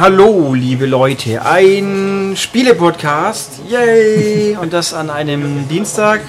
Hallo, liebe Leute, ein Spiele-Podcast, yay! Und das an einem Dienstag,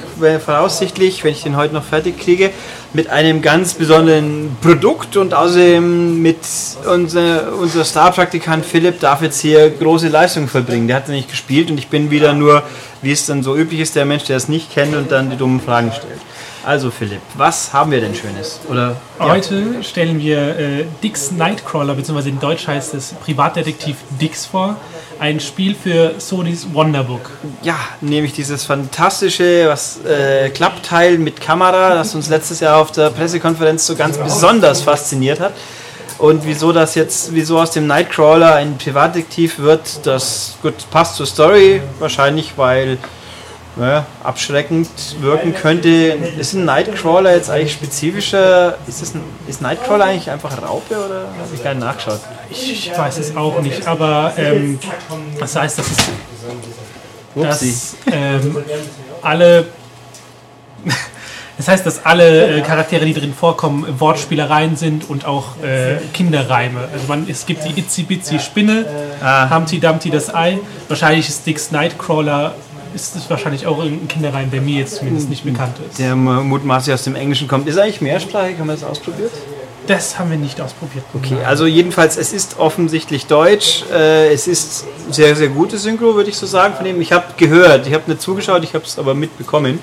voraussichtlich, wenn ich den heute noch fertig kriege, mit einem ganz besonderen Produkt und außerdem mit unser, unser Star-Praktikant Philipp darf jetzt hier große Leistung vollbringen. Der hat nicht gespielt und ich bin wieder nur, wie es dann so üblich ist, der Mensch, der es nicht kennt und dann die dummen Fragen stellt. Also Philipp, was haben wir denn Schönes? Oder, Heute ja. stellen wir äh, Dix Nightcrawler, beziehungsweise in Deutsch heißt es Privatdetektiv Dix vor. Ein Spiel für Sonys Wonderbook. Ja, nämlich dieses fantastische was, äh, Klappteil mit Kamera, das uns letztes Jahr auf der Pressekonferenz so ganz besonders fasziniert hat. Und wieso das jetzt, wieso aus dem Nightcrawler ein Privatdetektiv wird, das gut passt zur Story, wahrscheinlich, weil naja, abschreckend wirken könnte. Ist ein Nightcrawler jetzt eigentlich spezifischer? Ist, das ein, ist Nightcrawler eigentlich einfach Raupe oder habe ich gar nicht nachgeschaut? Ich weiß es auch nicht, aber ähm, das heißt, das ist. Dass ähm, alle. Das heißt, dass alle äh, Charaktere, die drin vorkommen, Wortspielereien sind und auch äh, Kinderreime. Also man, es gibt die Itzy Bitsy Spinne, ah. Humpty Dumpty das Ei. Wahrscheinlich ist Dix Nightcrawler ist es wahrscheinlich auch ein Kinderreim, der mir jetzt zumindest nicht bekannt ist. Der mutmaßlich aus dem Englischen kommt. Ist eigentlich mehrsprachig? Haben wir das ausprobiert? Das haben wir nicht ausprobiert. Okay, also jedenfalls, es ist offensichtlich Deutsch. Äh, es ist sehr, sehr gute Synchro, würde ich so sagen, von dem. Ich habe gehört, ich habe nicht zugeschaut, ich habe es aber mitbekommen.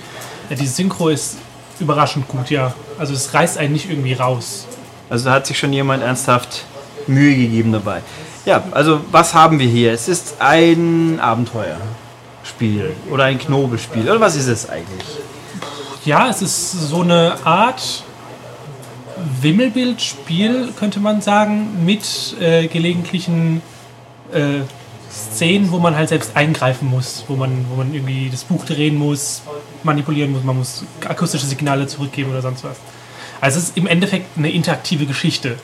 Ja, die Synchro ist überraschend gut, ja. Also es reißt einen nicht irgendwie raus. Also da hat sich schon jemand ernsthaft Mühe gegeben dabei. Ja, also was haben wir hier? Es ist ein Abenteuer. Spiel oder ein Knobelspiel oder was ist es eigentlich? Ja, es ist so eine Art Wimmelbildspiel, könnte man sagen, mit äh, gelegentlichen äh, Szenen, wo man halt selbst eingreifen muss, wo man, wo man irgendwie das Buch drehen muss, manipulieren muss, man muss akustische Signale zurückgeben oder sonst was. Also es ist im Endeffekt eine interaktive Geschichte,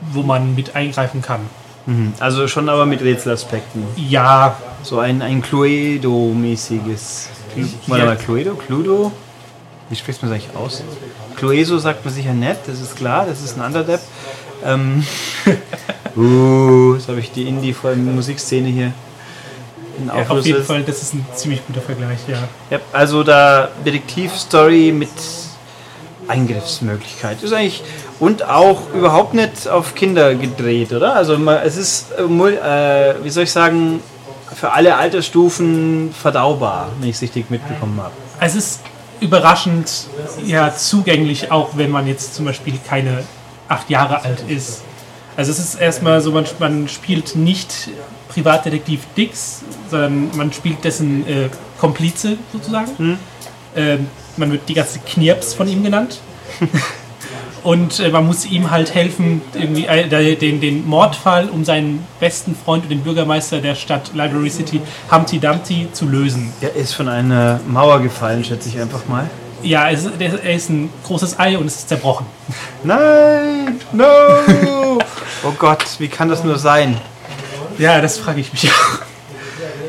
wo man mit eingreifen kann. Mhm. Also schon aber mit Rätselaspekten. Ja. So ein, ein Cluedo-mäßiges. Warte mal, Cluedo? Cluedo? Wie spricht man das eigentlich aus? Clueso sagt man sicher nett, das ist klar, das ist ein Underdepp. Ähm, uh, jetzt habe ich die Indie-Musikszene hier. Ja, auf jeden Fall, das ist ein ziemlich guter Vergleich, ja. ja also da Detektivstory mit Eingriffsmöglichkeit. Ist eigentlich und auch überhaupt nicht auf Kinder gedreht, oder? Also es ist, äh, äh, wie soll ich sagen, für alle Altersstufen verdaubar, wenn ich es richtig mitbekommen habe. Es ist überraschend ja zugänglich, auch wenn man jetzt zum Beispiel keine acht Jahre alt ist. Also es ist erstmal so, man, man spielt nicht Privatdetektiv Dix, sondern man spielt dessen äh, Komplize sozusagen. Hm. Ähm, man wird die ganze Knirps von ihm genannt. Und äh, man muss ihm halt helfen, irgendwie äh, den, den Mordfall um seinen besten Freund und den Bürgermeister der Stadt Library City, Humpty Dumpty, zu lösen. Er ist von einer Mauer gefallen, schätze ich einfach mal. Ja, er ist, er ist ein großes Ei und es ist zerbrochen. Nein! No! oh Gott, wie kann das nur sein? Ja, das frage ich mich auch.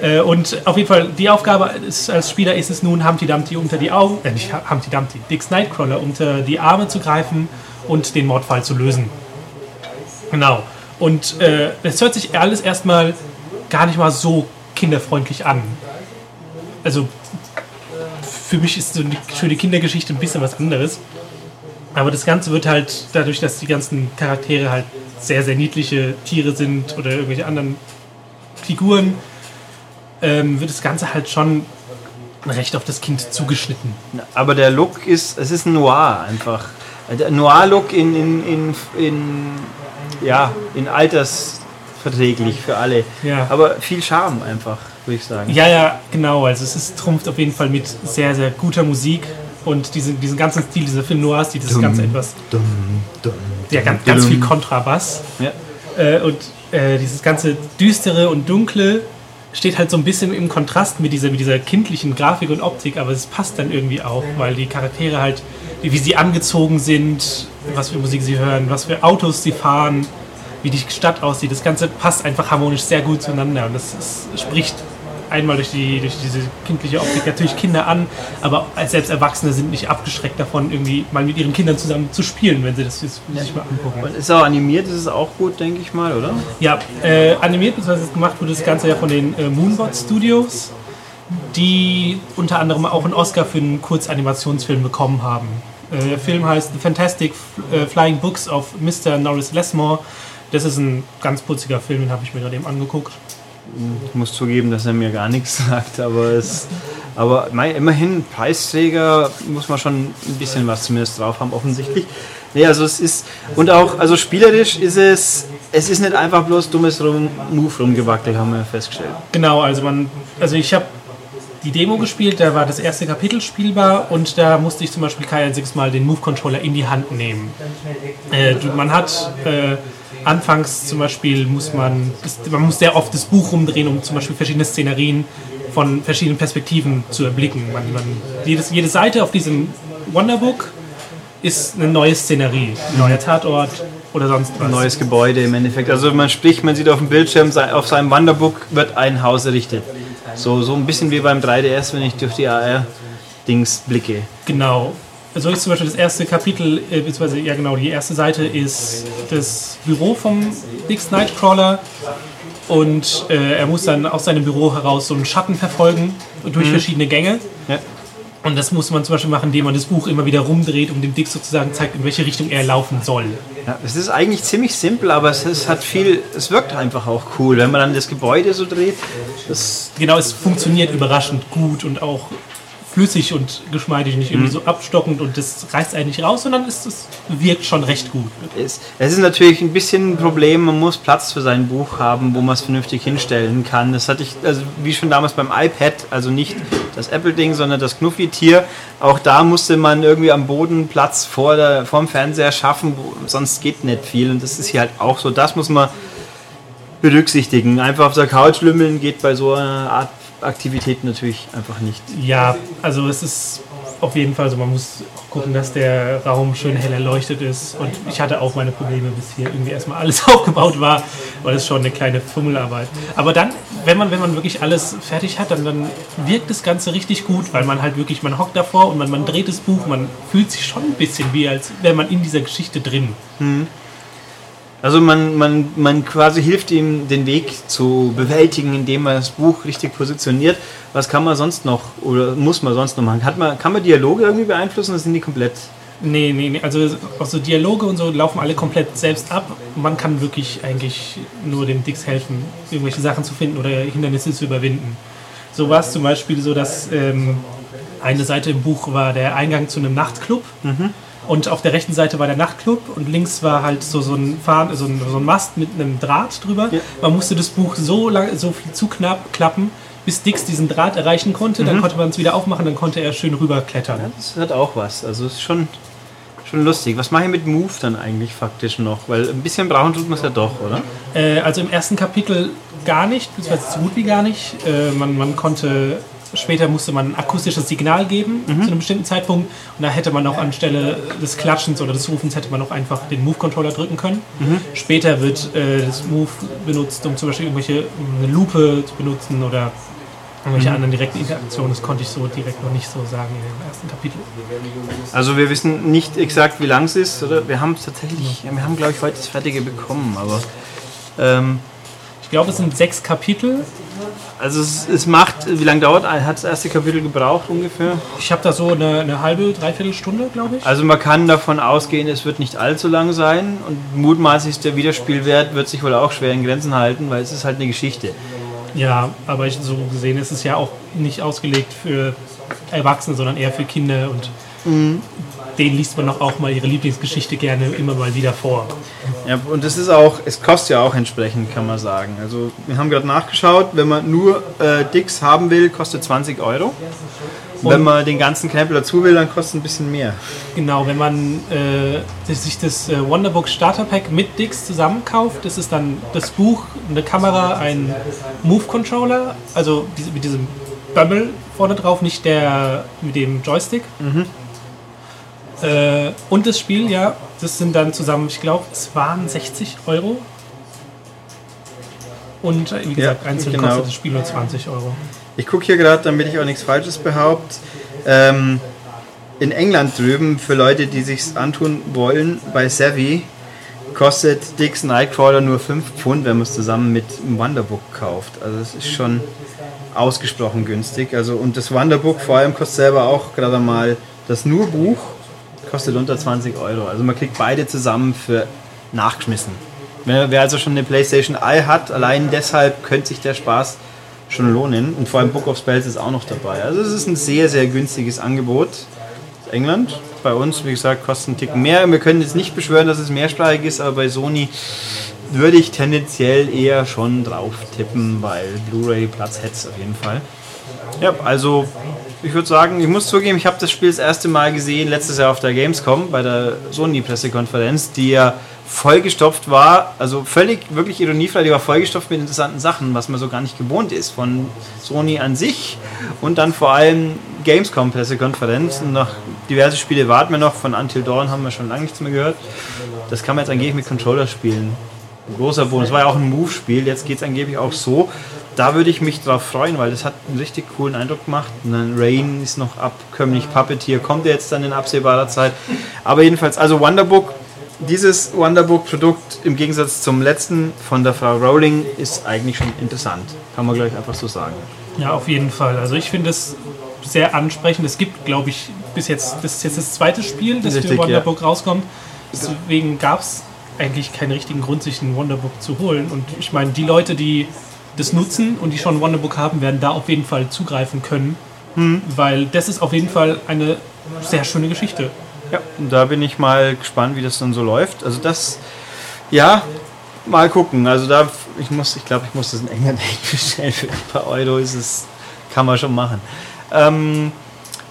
Äh, und auf jeden Fall, die Aufgabe ist, als Spieler ist es nun, Humpty Dumpty unter die Augen, äh, nicht Humpty Dumpty, Dix Nightcrawler unter die Arme zu greifen und den Mordfall zu lösen. Genau. Und äh, es hört sich alles erstmal gar nicht mal so kinderfreundlich an. Also für mich ist so eine schöne Kindergeschichte ein bisschen was anderes. Aber das Ganze wird halt dadurch, dass die ganzen Charaktere halt sehr, sehr niedliche Tiere sind oder irgendwelche anderen Figuren, ähm, wird das Ganze halt schon recht auf das Kind zugeschnitten. Aber der Look ist, es ist ein Noir einfach. Der Noir-Look in, in, in, in, ja, in altersverträglich für alle. Ja. Aber viel Charme einfach, würde ich sagen. Ja, ja, genau. Also es ist, trumpft auf jeden Fall mit sehr, sehr guter Musik und diesen, diesen ganzen Stil, dieser Film Noirs, die das Ganze etwas. Dumm, dumm, ja, ganz, ganz viel Kontrabass. Ja. Äh, und äh, dieses ganze Düstere und Dunkle steht halt so ein bisschen im Kontrast mit dieser, mit dieser kindlichen Grafik und Optik, aber es passt dann irgendwie auch, weil die Charaktere halt, wie sie angezogen sind, was für Musik sie hören, was für Autos sie fahren, wie die Stadt aussieht, das Ganze passt einfach harmonisch sehr gut zueinander und das ist, spricht einmal durch, die, durch diese kindliche Optik natürlich Kinder an, aber als selbst Erwachsene sind nicht abgeschreckt davon, irgendwie mal mit ihren Kindern zusammen zu spielen, wenn sie das jetzt sich mal angucken. Und ist auch animiert, ist es auch gut, denke ich mal, oder? Ja, äh, animiert bzw. gemacht wurde das Ganze ja von den äh, Moonbot Studios, die unter anderem auch einen Oscar für einen Kurzanimationsfilm bekommen haben. Äh, der Film heißt The Fantastic äh, Flying Books of Mr. Norris Lesmore. Das ist ein ganz putziger Film, den habe ich mir gerade eben angeguckt. Ich muss zugeben, dass er mir gar nichts sagt, aber es. Aber immerhin, Preisträger muss man schon ein bisschen was zumindest drauf haben, offensichtlich. Nee, also es ist. Und auch, also spielerisch ist es. Es ist nicht einfach bloß dummes Rum, Move rumgewackelt, haben wir festgestellt. Genau, also man, also ich habe die Demo gespielt, da war das erste Kapitel spielbar und da musste ich zum Beispiel kein einziges Mal den Move-Controller in die Hand nehmen. Äh, man hat äh, anfangs zum Beispiel muss man, man muss sehr oft das Buch rumdrehen, um zum Beispiel verschiedene Szenerien von verschiedenen Perspektiven zu erblicken. Man, man, jedes, jede Seite auf diesem Wonderbook ist eine neue Szenerie, ein neuer Tatort oder sonst was. Neues Gebäude im Endeffekt. Also man spricht, man sieht auf dem Bildschirm, auf seinem Wanderbook wird ein Haus errichtet. So, so ein bisschen wie beim 3DS, wenn ich durch die AR-Dings blicke. Genau. So ist zum Beispiel das erste Kapitel, äh, beziehungsweise, ja genau, die erste Seite ist das Büro vom Dix Nightcrawler und äh, er muss dann aus seinem Büro heraus so einen Schatten verfolgen durch verschiedene Gänge. Ja. Und das muss man zum Beispiel machen, indem man das Buch immer wieder rumdreht und dem Dix sozusagen zeigt, in welche Richtung er laufen soll. Ja, es ist eigentlich ziemlich simpel, aber es, ist, hat viel, es wirkt einfach auch cool, wenn man dann das Gebäude so dreht. Genau, es funktioniert überraschend gut und auch flüssig und geschmeidig, nicht irgendwie so abstockend und das reißt einen nicht raus, sondern es, es wirkt schon recht gut. ist, es ist natürlich ein bisschen ein Problem, man muss Platz für sein Buch haben, wo man es vernünftig hinstellen kann. Das hatte ich, also wie schon damals beim iPad, also nicht das Apple-Ding, sondern das Knuffi-Tier. Auch da musste man irgendwie am Boden Platz vor, der, vor dem Fernseher schaffen, wo, sonst geht nicht viel. Und das ist hier halt auch so. Das muss man berücksichtigen. Einfach auf der Couch lümmeln geht bei so einer Art Aktivität natürlich einfach nicht. Ja, also es ist auf jeden Fall so, man muss gucken, dass der Raum schön hell erleuchtet ist. Und ich hatte auch meine Probleme, bis hier irgendwie erstmal alles aufgebaut war, weil es schon eine kleine Fummelarbeit. Aber dann, wenn man, wenn man wirklich alles fertig hat, dann, dann wirkt das Ganze richtig gut, weil man halt wirklich, man hockt davor und man, man dreht das Buch, man fühlt sich schon ein bisschen wie, als wäre man in dieser Geschichte drin. Also man, man, man quasi hilft ihm, den Weg zu bewältigen, indem man das Buch richtig positioniert. Was kann man sonst noch oder muss man sonst noch machen? Hat man, kann man Dialoge irgendwie beeinflussen oder sind die komplett... Nee, nee, nee. Also auch so Dialoge und so laufen alle komplett selbst ab. Man kann wirklich eigentlich nur dem Dix helfen, irgendwelche Sachen zu finden oder Hindernisse zu überwinden. So war es zum Beispiel so, dass ähm, eine Seite im Buch war der Eingang zu einem Nachtclub. Und auf der rechten Seite war der Nachtclub und links war halt so, so, ein, Fahren, so, ein, so ein Mast mit einem Draht drüber. Ja. Man musste das Buch so lang, so viel zu knapp klappen, bis Dix diesen Draht erreichen konnte. Dann konnte man es wieder aufmachen, dann konnte er schön rüberklettern. Das hat auch was. Also es ist schon, schon lustig. Was mache ich mit Move dann eigentlich faktisch noch? Weil ein bisschen brauchen tut man es ja doch, oder? Äh, also im ersten Kapitel gar nicht, beziehungsweise so gut wie gar nicht. Äh, man, man konnte, später musste man ein akustisches Signal geben zu einem bestimmten Zeitpunkt und da hätte man auch anstelle des Klatschens oder des Rufens hätte man auch einfach den Move-Controller drücken können. Später wird äh, das Move benutzt, um zum Beispiel irgendwelche um eine Lupe zu benutzen oder irgendwelche anderen direkten Interaktionen. Das konnte ich so direkt noch nicht so sagen im ersten Kapitel. Also wir wissen nicht exakt, wie lang es ist, oder? Wir haben es tatsächlich, wir haben glaube ich heute das Fertige bekommen, aber... Ähm, Ich glaube, es sind sechs Kapitel. Also es, es macht, wie lange dauert, hat das erste Kapitel gebraucht ungefähr? Ich habe da so eine, eine halbe, dreiviertel Stunde, glaube ich. Also man kann davon ausgehen, es wird nicht allzu lang sein und mutmaßlich ist der Wiederspielwert wird sich wohl auch schwer in Grenzen halten, weil es ist halt eine Geschichte. Ja, aber ich, so gesehen ist es ja auch nicht ausgelegt für Erwachsene, sondern eher für Kinder und denen liest man doch auch mal ihre Lieblingsgeschichte gerne immer mal wieder vor. Ja, und es ist auch, es kostet ja auch entsprechend, kann man sagen. Also wir haben gerade nachgeschaut, wenn man nur äh, Dicks haben will, kostet 20 Euro. Und wenn man den ganzen Knäppel dazu will, dann kostet es ein bisschen mehr. Genau, wenn man äh, sich das äh, Wonderbook Starter Pack mit Dix zusammenkauft, das ist dann das Buch, eine Kamera, ein Move Controller, also diese, mit diesem Bömmel vorne drauf, nicht der mit dem Joystick. Äh, und das Spiel, ja, das sind dann zusammen, ich glaube, es waren 60 Euro. Und äh, wie gesagt, Ja, einzeln genau. kostet das Spiel nur 20 Euro. Ich gucke hier gerade, damit ich auch nichts Falsches behaupte. Ähm, in England drüben, für Leute, die sich's antun wollen, bei Savvy kostet Dix Nightcrawler nur 5 Pfund, wenn man es zusammen mit dem Wonderbook kauft. Also das ist schon ausgesprochen günstig. Also und das Wonderbook vor allem kostet selber auch gerade mal das nur Buch kostet unter 20 Euro. Also man kriegt beide zusammen für nachgeschmissen. Wer, also schon eine PlayStation Eye hat, allein deshalb könnte sich der Spaß schon lohnen. Und vor allem Book of Spells ist auch noch dabei. Also es ist ein sehr, sehr günstiges Angebot. England. Bei uns, wie gesagt, kostet ein Tick mehr. Wir können jetzt nicht beschwören, dass es mehrsprachig ist, aber bei Sony würde ich tendenziell eher schon drauf tippen, weil Blu-ray Platz hätte es auf jeden Fall. Ja, also ich würde sagen, ich muss zugeben, ich habe das Spiel das erste Mal gesehen letztes Jahr auf der Gamescom bei der Sony-Pressekonferenz, die ja vollgestopft war, also völlig wirklich ironiefrei, die war vollgestopft mit interessanten Sachen, was man so gar nicht gewohnt ist von Sony an sich und dann vor allem Gamescom-Pressekonferenz. Und Noch diverse Spiele warten wir noch, von Until Dawn haben wir schon lange nichts mehr gehört. Das kann man jetzt angeblich mit Controller spielen. Ein großer Bonus. War ja auch ein Move-Spiel, jetzt geht es angeblich auch so. Da würde ich mich drauf freuen, weil das hat einen richtig coolen Eindruck gemacht. Und dann Rain ist noch abkömmlich, Puppeteer kommt jetzt dann in absehbarer Zeit. Aber jedenfalls, also Wonderbook, dieses Wonderbook-Produkt im Gegensatz zum letzten von der Frau Rowling ist eigentlich schon interessant. Kann man gleich einfach so sagen. Ja, auf jeden Fall. Also ich finde es sehr ansprechend. Es gibt, glaube ich, bis jetzt, das ist jetzt das zweite Spiel, das Richtig, für Wonderbook rauskommt. Deswegen gab es eigentlich keinen richtigen Grund, sich ein Wonderbook zu holen. Und ich meine, die Leute, die das nutzen und die schon Wonderbook haben, werden da auf jeden Fall zugreifen können. Weil das ist auf jeden Fall eine sehr schöne Geschichte. Ja, und da bin ich mal gespannt, wie das dann so läuft. Also das, ja, mal gucken. Also da, ich muss, ich glaube, ich muss das in England echt bestellen. Für ein paar Euro ist es, kann man schon machen. Ähm,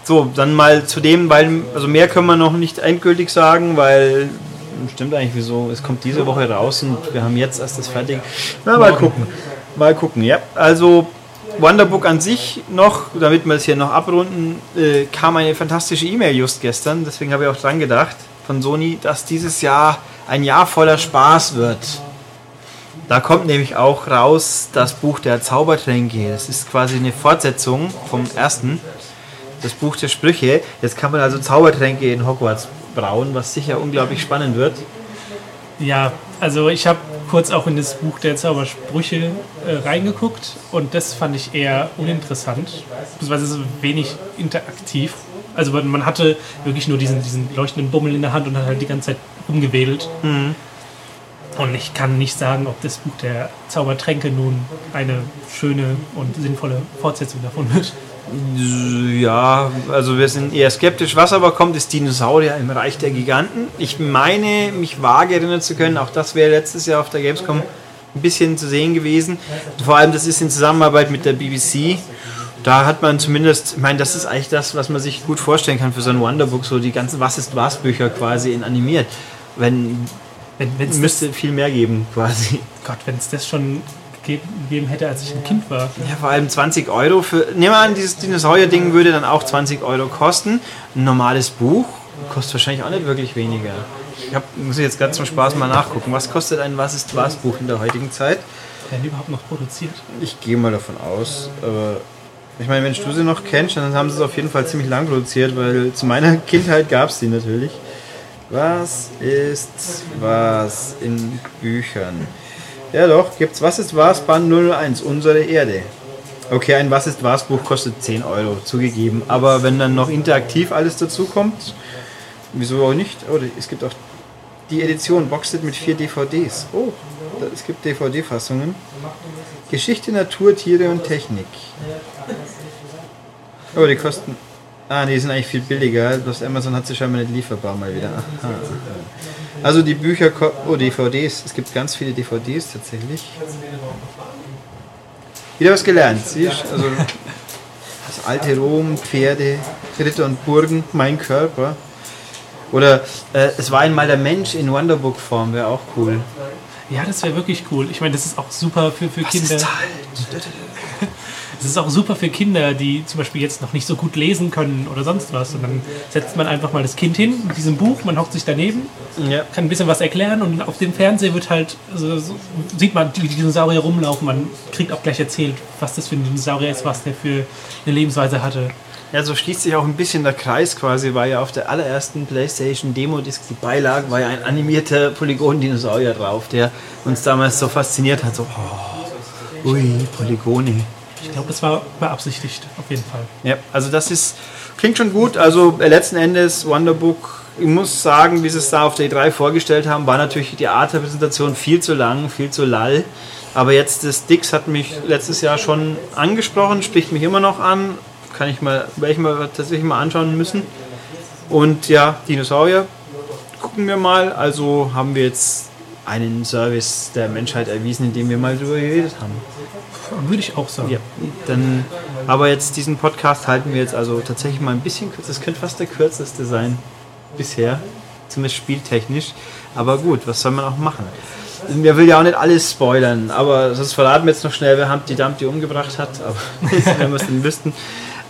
so, dann mal zu dem, weil, also mehr können wir noch nicht endgültig sagen, weil stimmt eigentlich wieso, es kommt diese Woche raus und wir haben jetzt erst das fertig. Na, mal gucken. Mal gucken, ja. Also Wonderbook an sich noch, damit wir es hier noch abrunden, äh, kam eine fantastische E-Mail just gestern, deswegen habe ich auch dran gedacht, von Sony, dass dieses Jahr ein Jahr voller Spaß wird. Da kommt nämlich auch raus das Buch der Zaubertränke. Das ist quasi eine Fortsetzung vom ersten, das Buch der Sprüche. Jetzt kann man also Zaubertränke in Hogwarts brauen, was sicher unglaublich spannend wird. Ja, also ich habe kurz auch in das Buch der Zaubersprüche äh, reingeguckt und das fand ich eher uninteressant, beziehungsweise so wenig interaktiv. Also man, hatte wirklich nur diesen, diesen leuchtenden Bummel in der Hand und hat halt die ganze Zeit rumgewedelt. Und ich kann nicht sagen, ob das Buch der Zaubertränke nun eine schöne und sinnvolle Fortsetzung davon wird. Ja, also wir sind eher skeptisch. Was aber kommt, ist Dinosaurier im Reich der Giganten. Ich meine, mich vage erinnern zu können, auch das wäre letztes Jahr auf der Gamescom ein bisschen zu sehen gewesen. Vor allem, das ist in Zusammenarbeit mit der BBC. Da hat man zumindest, ich meine, das ist eigentlich das, was man sich gut vorstellen kann für so ein Wonderbook, so die ganzen Was ist was Bücher quasi in animiert. Wenn, Wenn es müsste viel mehr geben quasi. Gott, wenn es das schon gegeben, hätte, als ich ein Kind war. Ja, vor allem 20 Euro für. Nehmen wir an, dieses Dinosaurier-Ding würde dann auch 20 Euro kosten. Ein normales Buch kostet wahrscheinlich auch nicht wirklich weniger. Ich hab, muss ich jetzt gerade zum Spaß mal nachgucken. Was kostet ein Was ist was Buch in der heutigen Zeit? Werden die überhaupt noch produziert? Ich gehe mal davon aus. Aber ich meine, wenn du sie noch kennst, dann haben sie es auf jeden Fall ziemlich lang produziert, weil zu meiner Kindheit gab es die natürlich. Was ist was in Büchern? Ja doch, gibt's Was ist was Band 01, unsere Erde. Okay, ein Was ist was Buch kostet 10 Euro, zugegeben. Aber wenn dann noch interaktiv alles dazu kommt, wieso auch nicht? Oh, es gibt auch die Edition Boxed mit vier DVDs. Oh, es gibt DVD-Fassungen. Geschichte, Natur, Tiere und Technik. Oh, die kosten. Ah, die sind eigentlich viel billiger. Bloß Amazon hat sie scheinbar nicht lieferbar mal wieder. Aha. Also die Bücher, oh, DVDs. Es gibt ganz viele DVDs tatsächlich. Wieder was gelernt, siehst Also das alte Rom, Pferde, Ritter und Burgen, mein Körper. Oder äh, es war einmal der Mensch in Wonderbook-Form, wäre auch cool. Ja, das wäre wirklich cool. Ich meine, das ist auch super für, für Kinder. Es ist auch super für Kinder, die zum Beispiel jetzt noch nicht so gut lesen können oder sonst was. Und dann setzt man einfach mal das Kind hin mit diesem Buch, man hockt sich daneben, Ja. kann ein bisschen was erklären und auf dem Fernseher wird halt, so, so, sieht man die Dinosaurier rumlaufen. Man kriegt auch gleich erzählt, was das für ein Dinosaurier ist, was der für eine Lebensweise hatte. Ja, so schließt sich auch ein bisschen der Kreis quasi, weil ja auf der allerersten PlayStation Demo-Disc, die Beilage, war ja ein animierter Polygon-Dinosaurier drauf, der uns damals so fasziniert hat. So, oh, ui, Polygone. Ich glaube, das war beabsichtigt, auf jeden Fall. Ja, also das ist, klingt schon gut. Also äh, letzten Endes, Wonderbook, ich muss sagen, wie sie es da auf der E3 vorgestellt haben, war natürlich die Art der Präsentation viel zu lang, viel zu lall. Aber jetzt das Dix hat mich letztes Jahr schon angesprochen, spricht mich immer noch an. Kann ich mal, werde ich mal tatsächlich mal anschauen müssen. Und ja, Dinosaurier gucken wir mal. Also haben wir jetzt einen Service der Menschheit erwiesen, indem wir mal darüber geredet haben. Würde ich auch sagen. Ja, dann, aber jetzt diesen Podcast halten wir jetzt also tatsächlich mal ein bisschen kürzer. Das könnte fast der kürzeste sein bisher, zumindest spieltechnisch. Aber gut, was soll man auch machen? Wir will ja auch nicht alles spoilern, aber sonst verraten wir jetzt noch schnell, wer Humpty Dumpty umgebracht hat, aber wenn wir es denn wüssten.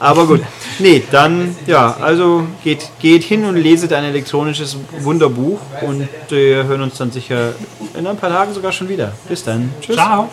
Aber gut, nee, dann, ja, also geht, geht hin und leset ein elektronisches Wunderbuch und wir hören uns dann sicher in ein paar Tagen sogar schon wieder. Bis dann. Tschüss. Ciao.